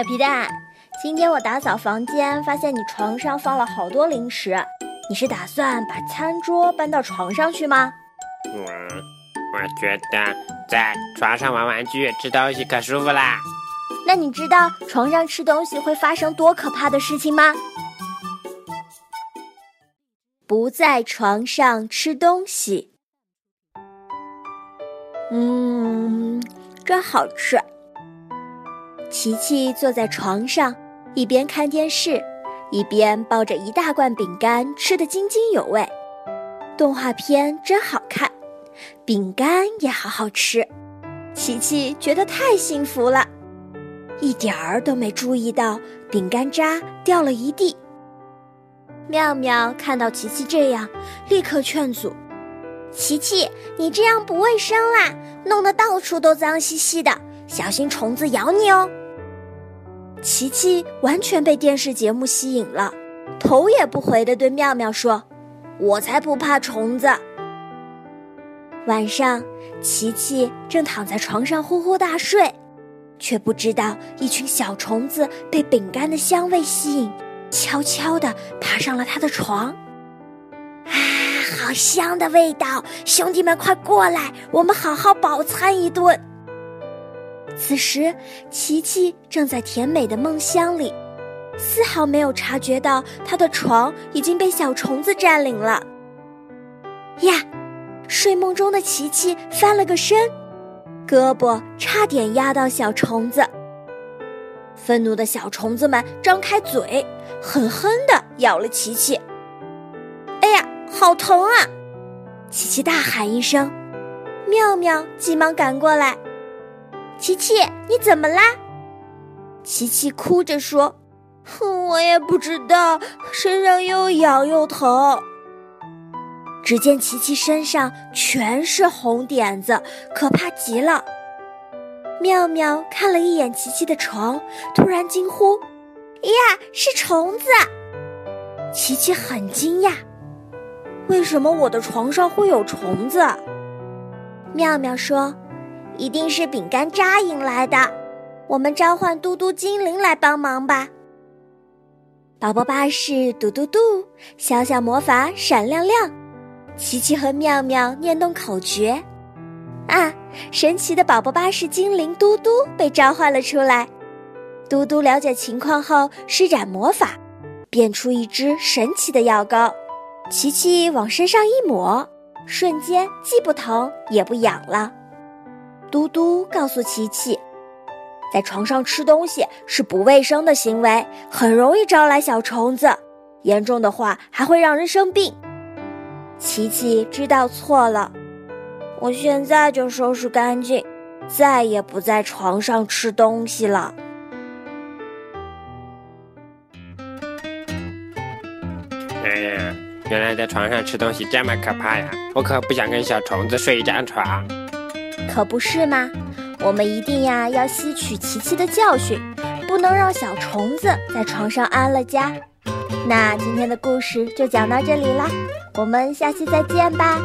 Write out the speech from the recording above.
小皮蛋，今天我打扫房间，发现你床上放了好多零食，你是打算把餐桌搬到床上去吗？我我觉得在床上玩玩具、吃东西可舒服啦。那你知道床上吃东西会发生多可怕的事情吗？不在床上吃东西，嗯，真好吃。琪琪坐在床上，一边看电视，一边抱着一大罐饼干，吃得津津有味。动画片真好看，饼干也好好吃。琪琪觉得太幸福了，一点儿都没注意到饼干渣掉了一地。妙妙看到琪琪这样，立刻劝阻：“琪琪，你这样不卫生啦，弄得到处都脏兮兮的，小心虫子咬你哦。”琪琪完全被电视节目吸引了，头也不回地对妙妙说：“我才不怕虫子。”晚上，琪琪正躺在床上呼呼大睡，却不知道一群小虫子被饼干的香味吸引，悄悄地爬上了他的床。啊，好香的味道！兄弟们，快过来，我们好好饱餐一顿。此时，琪琪正在甜美的梦乡里，丝毫没有察觉到他的床已经被小虫子占领了。呀，睡梦中的琪琪翻了个身，胳膊差点压到小虫子。愤怒的小虫子们张开嘴，狠狠地咬了琪琪。哎呀，好疼啊！琪琪大喊一声，妙妙急忙赶过来。琪琪，你怎么啦？琪琪哭着说：“哼，我也不知道，身上又痒又疼。”只见琪琪身上全是红点子，可怕极了。妙妙看了一眼琪琪的床，突然惊呼：“呀，是虫子！”琪琪很惊讶：“为什么我的床上会有虫子？”妙妙说。一定是饼干渣引来的，我们召唤嘟嘟精灵来帮忙吧。宝宝巴士嘟嘟嘟，小小魔法闪亮亮，琪琪和妙妙念动口诀，啊，神奇的宝宝巴士精灵嘟嘟被召唤了出来。嘟嘟了解情况后，施展魔法，变出一支神奇的药膏，琪琪往身上一抹，瞬间既不疼也不痒了。嘟嘟告诉琪琪，在床上吃东西是不卫生的行为，很容易招来小虫子，严重的话还会让人生病。琪琪知道错了，我现在就收拾干净，再也不在床上吃东西了。哎呀，原来在床上吃东西这么可怕呀！我可不想跟小虫子睡一张床。可不是吗？我们一定呀要吸取琪琪的教训，不能让小虫子在床上安了家。那今天的故事就讲到这里啦，我们下期再见吧。